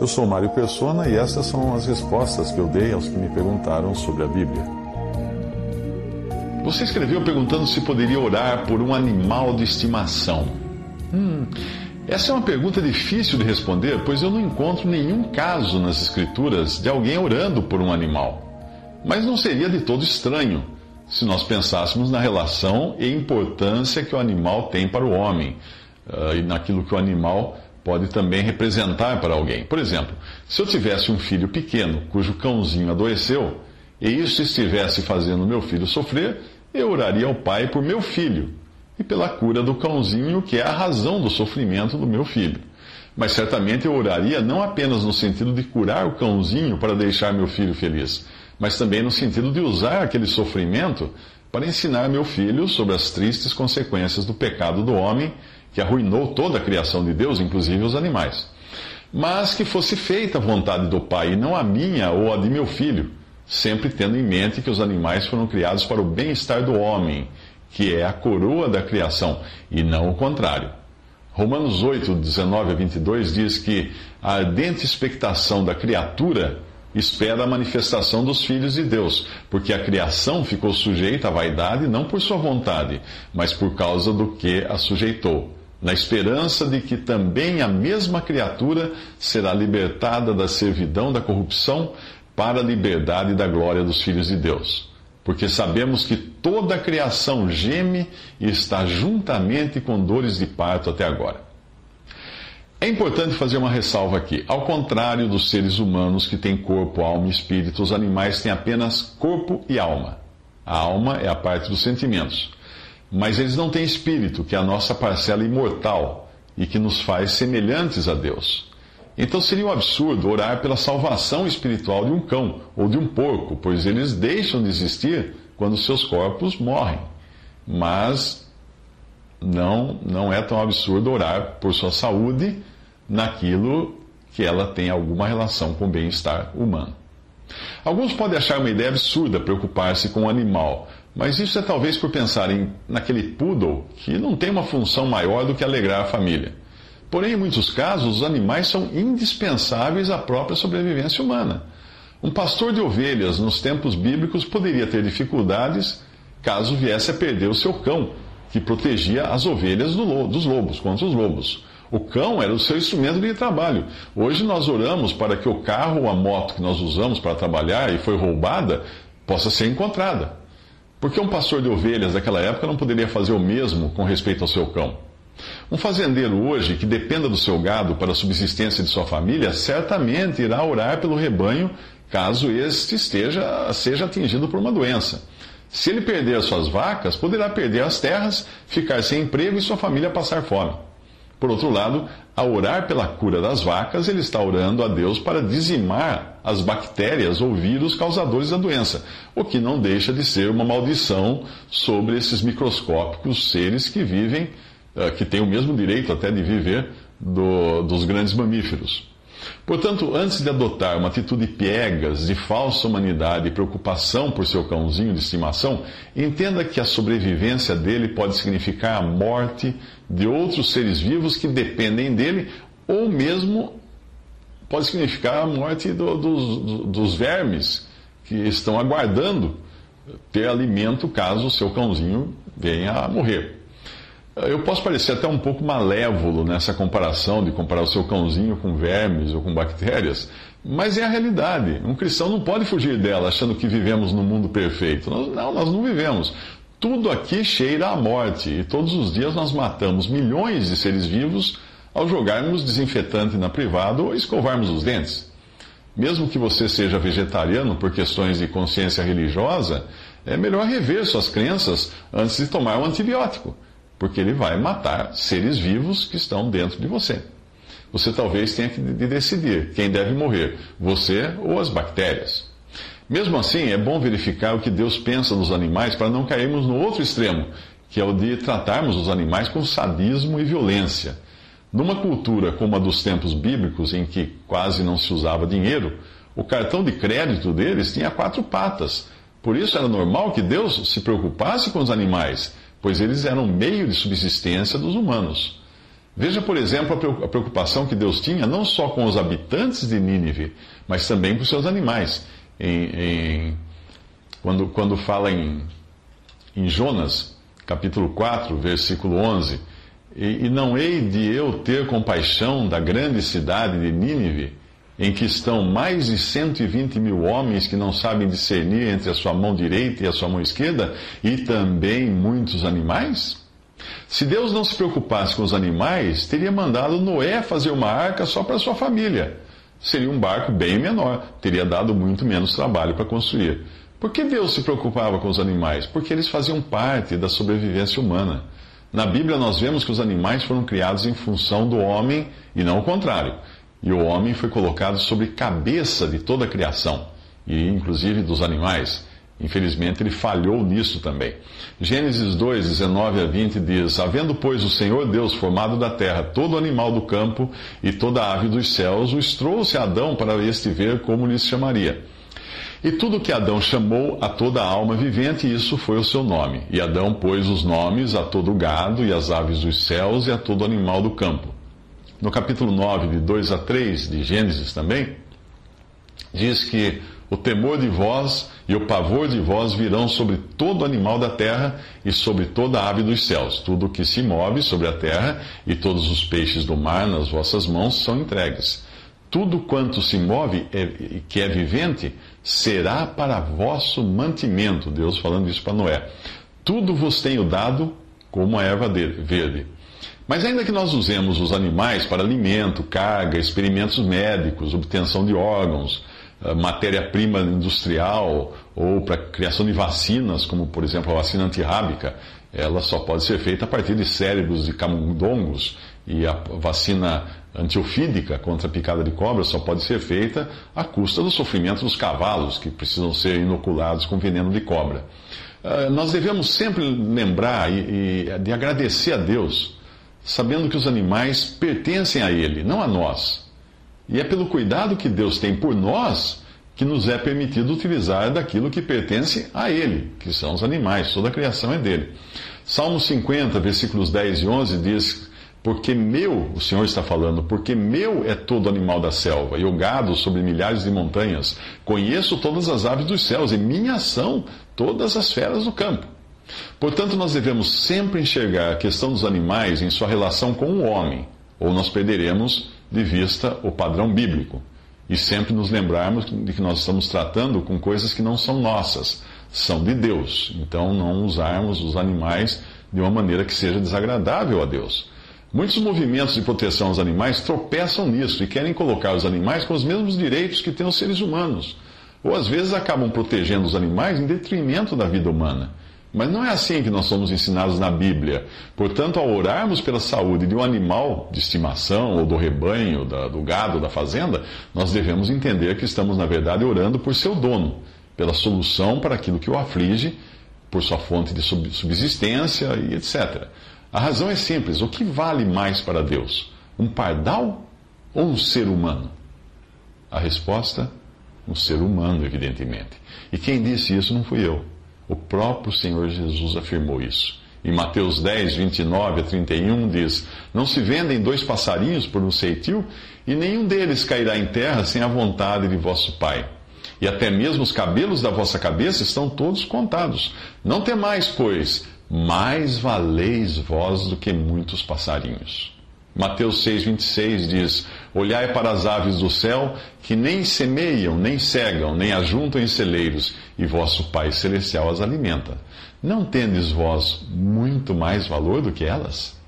Eu sou Mário Persona e essas são as respostas que eu dei aos que me perguntaram sobre a Bíblia. Você escreveu perguntando se poderia orar por um animal de estimação. Hum, essa é uma pergunta difícil de responder, pois eu não encontro nenhum caso nas Escrituras de alguém orando por um animal. Mas não seria de todo estranho se nós pensássemos na relação e importância que o animal tem para o homem uh, e naquilo que o animal pode também representar para alguém. Por exemplo, se eu tivesse um filho pequeno cujo cãozinho adoeceu e isso estivesse fazendo meu filho sofrer, eu oraria ao pai por meu filho e pela cura do cãozinho, que é a razão do sofrimento do meu filho. Mas certamente eu oraria não apenas no sentido de curar o cãozinho para deixar meu filho feliz, mas também no sentido de usar aquele sofrimento para ensinar meu filho sobre as tristes consequências do pecado do homem que arruinou toda a criação de Deus, inclusive os animais. Mas que fosse feita a vontade do Pai, e não a minha ou a de meu filho, sempre tendo em mente que os animais foram criados para o bem-estar do homem, que é a coroa da criação, e não o contrário. Romanos 8, 19 a 22 diz que a ardente expectação da criatura espera a manifestação dos filhos de Deus, porque a criação ficou sujeita à vaidade não por sua vontade, mas por causa do que a sujeitou na esperança de que também a mesma criatura será libertada da servidão da corrupção para a liberdade da glória dos filhos de Deus. Porque sabemos que toda a criação geme e está juntamente com dores de parto até agora. É importante fazer uma ressalva aqui. Ao contrário dos seres humanos que têm corpo, alma e espírito, os animais têm apenas corpo e alma. A alma é a parte dos sentimentos. Mas eles não têm espírito, que é a nossa parcela imortal e que nos faz semelhantes a Deus. Então seria um absurdo orar pela salvação espiritual de um cão ou de um porco, pois eles deixam de existir quando seus corpos morrem. Mas não, não é tão absurdo orar por sua saúde naquilo que ela tem alguma relação com o bem-estar humano. Alguns podem achar uma ideia absurda preocupar-se com o um animal, mas isso é talvez por pensar naquele poodle que não tem uma função maior do que alegrar a família. Porém, em muitos casos, os animais são indispensáveis à própria sobrevivência humana. Um pastor de ovelhas nos tempos bíblicos poderia ter dificuldades caso viesse a perder o seu cão, que protegia as ovelhas do, dos lobos, contra os lobos. O cão era o seu instrumento de trabalho. Hoje nós oramos para que o carro ou a moto que nós usamos para trabalhar e foi roubada possa ser encontrada. Porque um pastor de ovelhas daquela época não poderia fazer o mesmo com respeito ao seu cão. Um fazendeiro hoje que dependa do seu gado para a subsistência de sua família certamente irá orar pelo rebanho caso este esteja, seja atingido por uma doença. Se ele perder as suas vacas, poderá perder as terras, ficar sem emprego e sua família passar fome. Por outro lado, ao orar pela cura das vacas, ele está orando a Deus para dizimar as bactérias ou vírus causadores da doença, o que não deixa de ser uma maldição sobre esses microscópicos seres que vivem, eh, que têm o mesmo direito até de viver do, dos grandes mamíferos. Portanto, antes de adotar uma atitude piegas, de falsa humanidade e preocupação por seu cãozinho de estimação, entenda que a sobrevivência dele pode significar a morte de outros seres vivos que dependem dele, ou mesmo pode significar a morte do, dos, dos vermes que estão aguardando ter alimento caso o seu cãozinho venha a morrer. Eu posso parecer até um pouco malévolo nessa comparação de comparar o seu cãozinho com vermes ou com bactérias, mas é a realidade. Um cristão não pode fugir dela achando que vivemos num mundo perfeito. Não, nós não vivemos. Tudo aqui cheira à morte e todos os dias nós matamos milhões de seres vivos ao jogarmos desinfetante na privada ou escovarmos os dentes. Mesmo que você seja vegetariano por questões de consciência religiosa, é melhor rever suas crenças antes de tomar um antibiótico porque ele vai matar seres vivos que estão dentro de você. Você talvez tenha que decidir quem deve morrer, você ou as bactérias. Mesmo assim, é bom verificar o que Deus pensa nos animais para não cairmos no outro extremo, que é o de tratarmos os animais com sadismo e violência. Numa cultura como a dos tempos bíblicos, em que quase não se usava dinheiro, o cartão de crédito deles tinha quatro patas. Por isso era normal que Deus se preocupasse com os animais, pois eles eram meio de subsistência dos humanos. Veja, por exemplo, a preocupação que Deus tinha não só com os habitantes de Nínive, mas também com seus animais. Em, em, quando, quando fala em, em Jonas, capítulo 4, versículo 11: e, e não hei de eu ter compaixão da grande cidade de Nínive, em que estão mais de 120 mil homens que não sabem discernir entre a sua mão direita e a sua mão esquerda, e também muitos animais? Se Deus não se preocupasse com os animais, teria mandado Noé fazer uma arca só para sua família. Seria um barco bem menor, teria dado muito menos trabalho para construir. Por que Deus se preocupava com os animais? Porque eles faziam parte da sobrevivência humana. Na Bíblia, nós vemos que os animais foram criados em função do homem e não o contrário. E o homem foi colocado sobre cabeça de toda a criação, e inclusive dos animais. Infelizmente, ele falhou nisso também. Gênesis 2, 19 a 20 diz: Havendo, pois, o Senhor Deus formado da terra todo animal do campo e toda ave dos céus, os trouxe a Adão para este ver como lhes chamaria. E tudo que Adão chamou a toda alma vivente, isso foi o seu nome. E Adão pôs os nomes a todo gado e as aves dos céus e a todo animal do campo. No capítulo 9, de 2 a 3 de Gênesis também, diz que o temor de vós e o pavor de vós virão sobre todo animal da terra e sobre toda ave dos céus. Tudo que se move sobre a terra e todos os peixes do mar nas vossas mãos são entregues. Tudo quanto se move e que é vivente será para vosso mantimento. Deus falando isso para Noé. Tudo vos tenho dado como a erva verde. Mas ainda que nós usemos os animais para alimento, carga, experimentos médicos, obtenção de órgãos, eh, matéria-prima industrial ou para criação de vacinas, como por exemplo a vacina antirrábica, ela só pode ser feita a partir de cérebros de camundongos e a vacina antiofídica contra a picada de cobra só pode ser feita à custa do sofrimento dos cavalos que precisam ser inoculados com veneno de cobra. Eh, nós devemos sempre lembrar e, e de agradecer a Deus, sabendo que os animais pertencem a Ele, não a nós. E é pelo cuidado que Deus tem por nós que nos é permitido utilizar daquilo que pertence a Ele, que são os animais, toda a criação é dele. Salmo 50, versículos 10 e 11 diz: Porque meu, o Senhor está falando, porque meu é todo animal da selva, e o gado sobre milhares de montanhas. Conheço todas as aves dos céus, e minha são todas as feras do campo. Portanto, nós devemos sempre enxergar a questão dos animais em sua relação com o homem, ou nós perderemos de vista o padrão bíblico e sempre nos lembrarmos de que nós estamos tratando com coisas que não são nossas, são de Deus. Então, não usarmos os animais de uma maneira que seja desagradável a Deus. Muitos movimentos de proteção aos animais tropeçam nisso e querem colocar os animais com os mesmos direitos que têm os seres humanos. Ou às vezes acabam protegendo os animais em detrimento da vida humana. Mas não é assim que nós somos ensinados na Bíblia. Portanto, ao orarmos pela saúde de um animal de estimação, ou do rebanho, da, do gado, da fazenda, nós devemos entender que estamos, na verdade, orando por seu dono, pela solução para aquilo que o aflige, por sua fonte de subsistência e etc. A razão é simples: o que vale mais para Deus? Um pardal ou um ser humano? A resposta: um ser humano, evidentemente. E quem disse isso não fui eu. O próprio Senhor Jesus afirmou isso. Em Mateus 10, 29 a 31 diz: Não se vendem dois passarinhos por um ceitil, e nenhum deles cairá em terra sem a vontade de vosso Pai. E até mesmo os cabelos da vossa cabeça estão todos contados. Não temais, pois, mais valeis vós do que muitos passarinhos. Mateus 6,26 diz: Olhai para as aves do céu, que nem semeiam, nem cegam, nem ajuntam em celeiros, e vosso Pai Celestial as alimenta. Não tendes vós muito mais valor do que elas?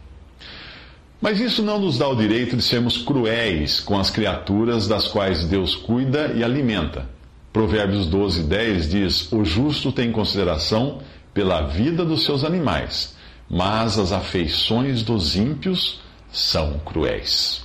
Mas isso não nos dá o direito de sermos cruéis com as criaturas das quais Deus cuida e alimenta. Provérbios 12, 10 diz: O justo tem consideração pela vida dos seus animais mas as afeições dos ímpios são cruéis.